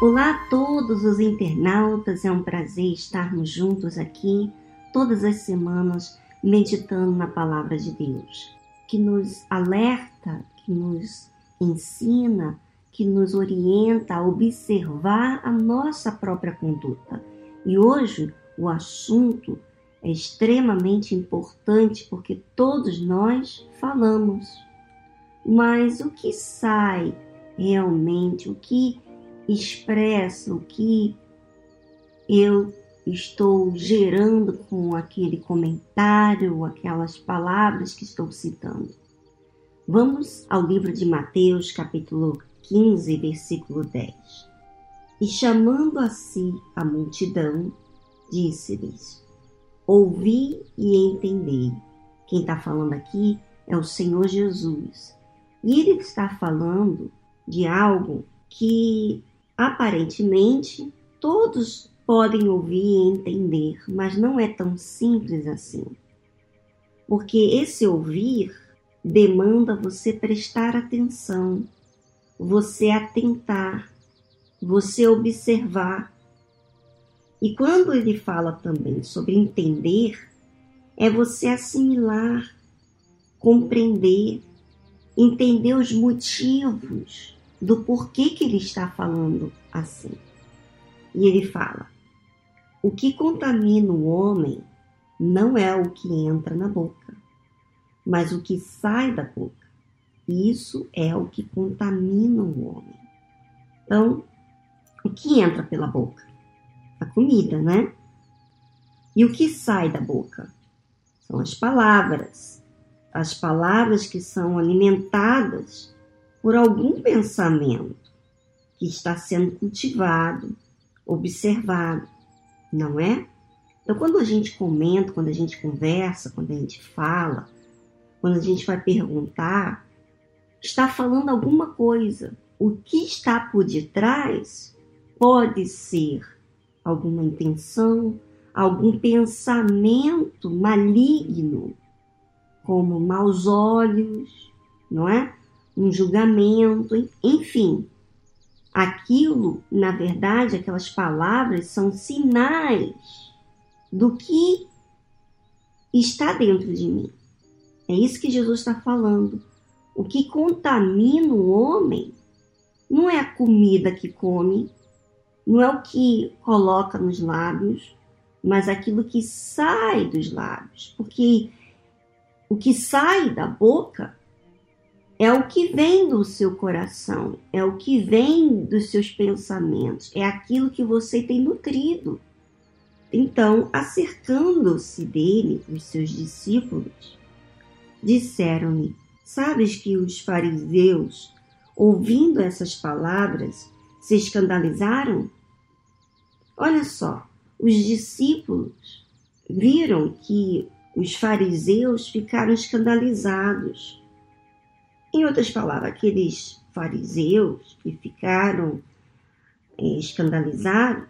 Olá a todos os internautas, é um prazer estarmos juntos aqui todas as semanas meditando na palavra de Deus, que nos alerta, que nos ensina, que nos orienta a observar a nossa própria conduta. E hoje o assunto é extremamente importante porque todos nós falamos. Mas o que sai realmente, o que expressa o que eu estou gerando com aquele comentário, aquelas palavras que estou citando. Vamos ao livro de Mateus, capítulo 15, versículo 10. E chamando a si a multidão, disse-lhes: Ouvi e entendei. Quem está falando aqui é o Senhor Jesus. E ele está falando de algo que Aparentemente, todos podem ouvir e entender, mas não é tão simples assim. Porque esse ouvir demanda você prestar atenção, você atentar, você observar. E quando ele fala também sobre entender, é você assimilar, compreender, entender os motivos do porquê que ele está falando assim. E ele fala: o que contamina o homem não é o que entra na boca, mas o que sai da boca. Isso é o que contamina o homem. Então, o que entra pela boca? A comida, né? E o que sai da boca? São as palavras. As palavras que são alimentadas por algum pensamento que está sendo cultivado, observado, não é? Então, quando a gente comenta, quando a gente conversa, quando a gente fala, quando a gente vai perguntar, está falando alguma coisa. O que está por detrás pode ser alguma intenção, algum pensamento maligno, como maus olhos, não é? Um julgamento, enfim. Aquilo, na verdade, aquelas palavras são sinais do que está dentro de mim. É isso que Jesus está falando. O que contamina o homem não é a comida que come, não é o que coloca nos lábios, mas aquilo que sai dos lábios. Porque o que sai da boca é o que vem do seu coração, é o que vem dos seus pensamentos, é aquilo que você tem nutrido. Então, acercando-se dele, os seus discípulos, disseram-lhe: Sabes que os fariseus, ouvindo essas palavras, se escandalizaram? Olha só, os discípulos viram que os fariseus ficaram escandalizados em outras palavras, aqueles fariseus que ficaram é, escandalizados,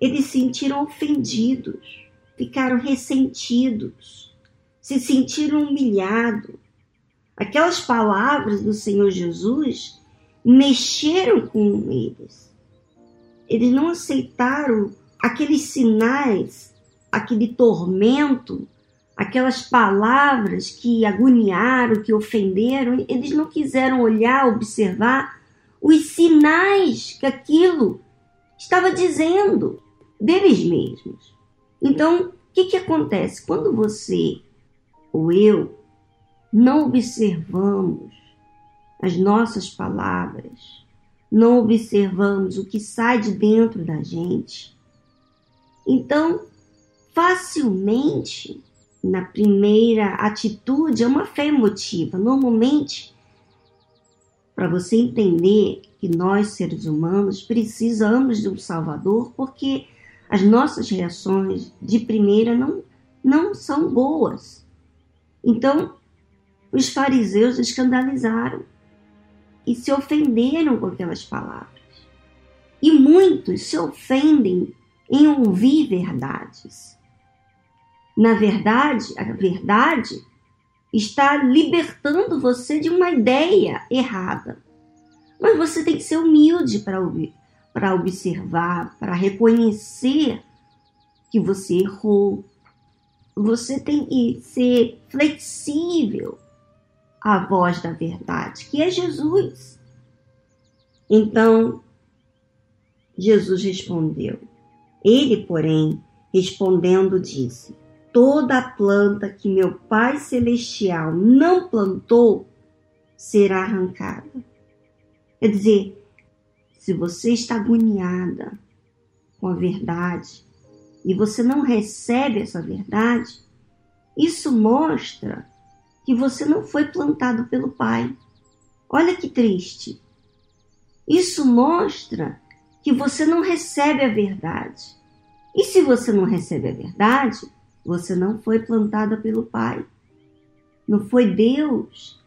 eles se sentiram ofendidos, ficaram ressentidos, se sentiram humilhados. Aquelas palavras do Senhor Jesus mexeram com eles. Eles não aceitaram aqueles sinais, aquele tormento aquelas palavras que agoniaram, que ofenderam, eles não quiseram olhar, observar os sinais que aquilo estava dizendo deles mesmos. Então, o que, que acontece? Quando você ou eu não observamos as nossas palavras, não observamos o que sai de dentro da gente, então facilmente na primeira atitude é uma fé emotiva. Normalmente, para você entender que nós, seres humanos, precisamos de um Salvador, porque as nossas reações de primeira não, não são boas. Então, os fariseus escandalizaram e se ofenderam com aquelas palavras. E muitos se ofendem em ouvir verdades. Na verdade, a verdade está libertando você de uma ideia errada. Mas você tem que ser humilde para observar, para reconhecer que você errou. Você tem que ser flexível à voz da verdade, que é Jesus. Então, Jesus respondeu. Ele, porém, respondendo, disse: Toda planta que meu Pai Celestial não plantou será arrancada. Quer dizer, se você está agoniada com a verdade e você não recebe essa verdade, isso mostra que você não foi plantado pelo Pai. Olha que triste. Isso mostra que você não recebe a verdade. E se você não recebe a verdade, você não foi plantada pelo Pai. Não foi Deus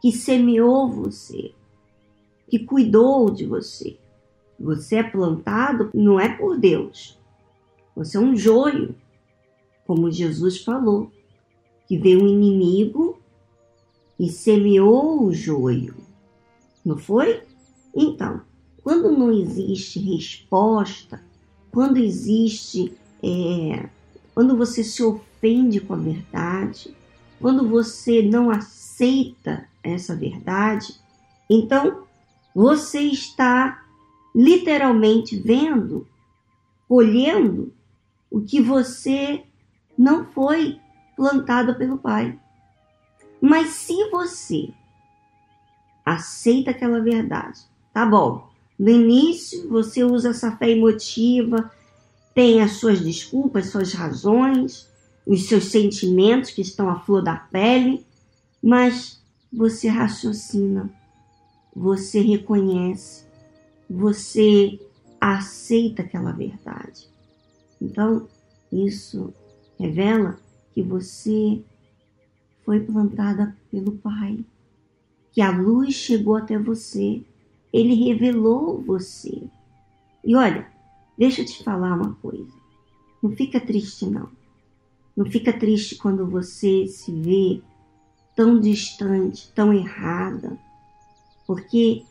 que semeou você, que cuidou de você. Você é plantado não é por Deus. Você é um joio, como Jesus falou, que veio um inimigo e semeou o joio. Não foi? Então, quando não existe resposta, quando existe é, quando você se ofende com a verdade, quando você não aceita essa verdade, então você está literalmente vendo, colhendo o que você não foi plantado pelo Pai. Mas se você aceita aquela verdade, tá bom. No início você usa essa fé emotiva, tem as suas desculpas, suas razões, os seus sentimentos que estão à flor da pele, mas você raciocina, você reconhece, você aceita aquela verdade. Então, isso revela que você foi plantada pelo Pai, que a luz chegou até você, ele revelou você. E olha, Deixa eu te falar uma coisa. Não fica triste, não. Não fica triste quando você se vê tão distante, tão errada. Porque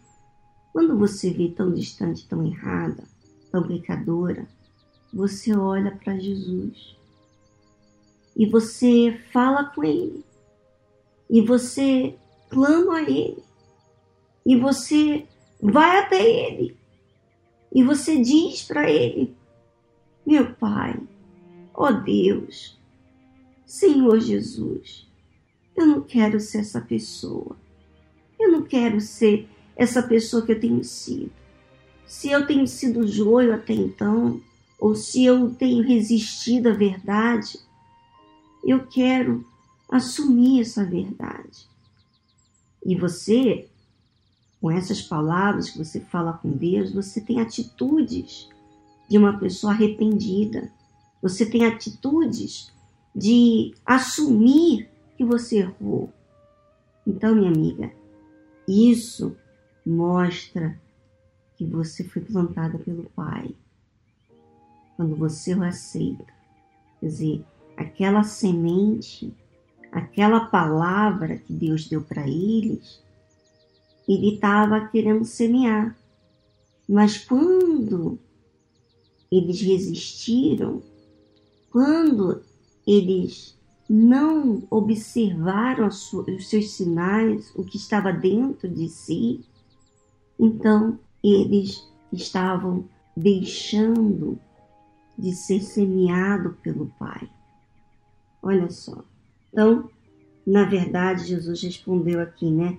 quando você vê tão distante, tão errada, tão pecadora, você olha para Jesus. E você fala com Ele. E você clama a Ele. E você vai até Ele e você diz para ele: Meu Pai, ó Deus, Senhor Jesus, eu não quero ser essa pessoa. Eu não quero ser essa pessoa que eu tenho sido. Se eu tenho sido joio até então, ou se eu tenho resistido à verdade, eu quero assumir essa verdade. E você com essas palavras que você fala com Deus, você tem atitudes de uma pessoa arrependida. Você tem atitudes de assumir que você errou. Então, minha amiga, isso mostra que você foi plantada pelo Pai. Quando você o aceita. Quer dizer, aquela semente, aquela palavra que Deus deu para eles, ele estava querendo semear. Mas quando eles resistiram, quando eles não observaram os seus sinais, o que estava dentro de si, então eles estavam deixando de ser semeado pelo Pai. Olha só. Então, na verdade, Jesus respondeu aqui, né?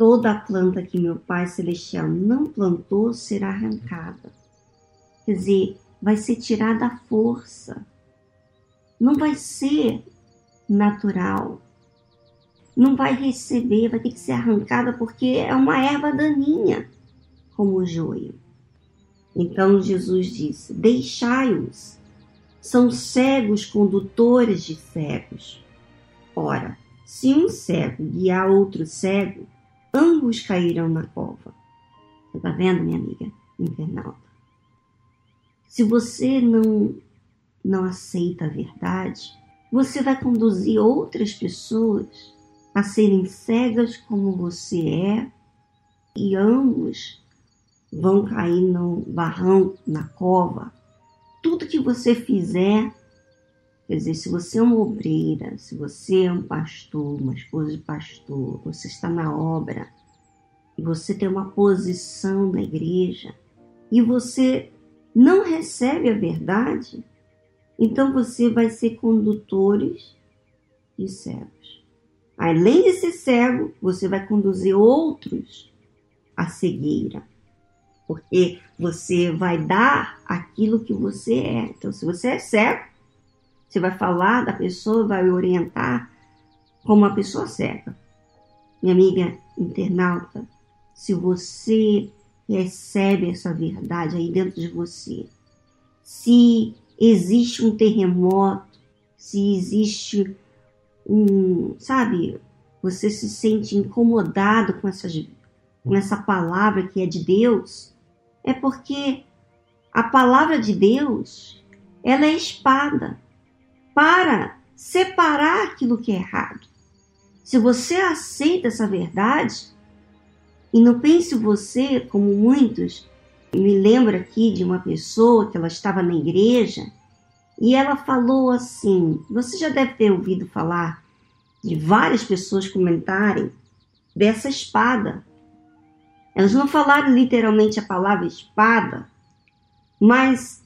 Toda a planta que meu Pai Celestial não plantou será arrancada. Quer dizer, vai ser tirada a força. Não vai ser natural. Não vai receber, vai ter que ser arrancada porque é uma erva daninha, como o joio. Então Jesus disse: Deixai-os, são cegos condutores de cegos. Ora, se um cego guiar outro cego, ambos caíram na cova. Você está vendo, minha amiga internauta? Se você não, não aceita a verdade, você vai conduzir outras pessoas a serem cegas como você é, e ambos vão cair no barrão, na cova. Tudo que você fizer, quer dizer, se você é uma obreira, se você é um pastor, uma esposa de pastor, você está na obra, e você tem uma posição na igreja, e você não recebe a verdade, então você vai ser condutores de cegos. Além de ser cego, você vai conduzir outros à cegueira porque você vai dar aquilo que você é. Então, se você é cego, você vai falar da pessoa, vai orientar como uma pessoa cega. Minha amiga internauta, se você recebe essa verdade aí dentro de você, se existe um terremoto, se existe um, sabe, você se sente incomodado com, essas, com essa palavra que é de Deus, é porque a palavra de Deus, ela é espada para separar aquilo que é errado. Se você aceita essa verdade, e não pense você como muitos, me lembro aqui de uma pessoa que ela estava na igreja e ela falou assim: você já deve ter ouvido falar de várias pessoas comentarem dessa espada elas não falaram literalmente a palavra espada, mas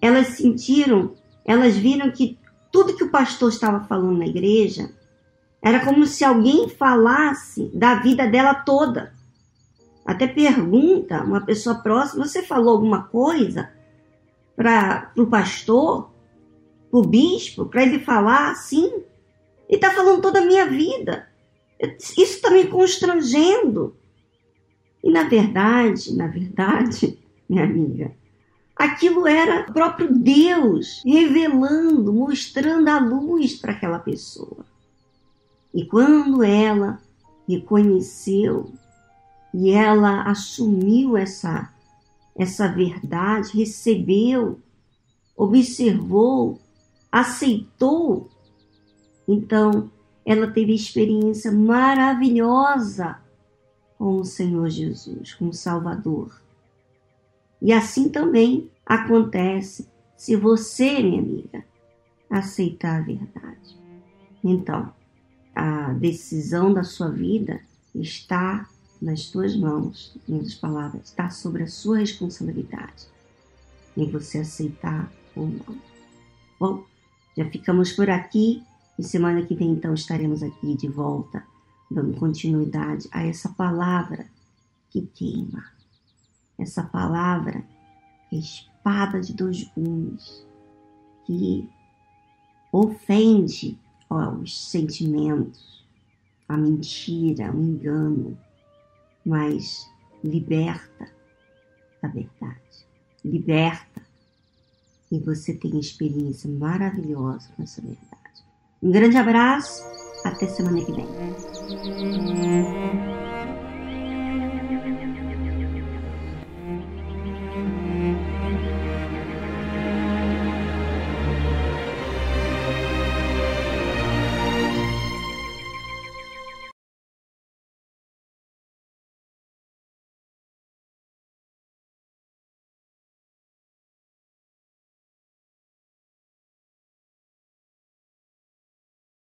elas sentiram, elas viram que tudo que o pastor estava falando na igreja era como se alguém falasse da vida dela toda. Até pergunta uma pessoa próxima: você falou alguma coisa para o pastor, para o bispo, para ele falar assim? Ele está falando toda a minha vida. Isso está me constrangendo. E na verdade, na verdade, minha amiga, aquilo era o próprio Deus revelando, mostrando a luz para aquela pessoa. E quando ela reconheceu e ela assumiu essa essa verdade, recebeu, observou, aceitou, então ela teve experiência maravilhosa com o Senhor Jesus, com o Salvador. E assim também acontece se você, minha amiga, aceitar a verdade. Então, a decisão da sua vida está nas tuas mãos, em outras palavras, está sobre a sua responsabilidade em você aceitar ou não. Bom, já ficamos por aqui e semana que vem então estaremos aqui de volta dando continuidade a essa palavra que queima, essa palavra é espada de dois gumes, que ofende ó, os sentimentos, a mentira, o engano, mas liberta da verdade, liberta e você tem experiência maravilhosa com essa verdade. Um grande abraço até semana que vem.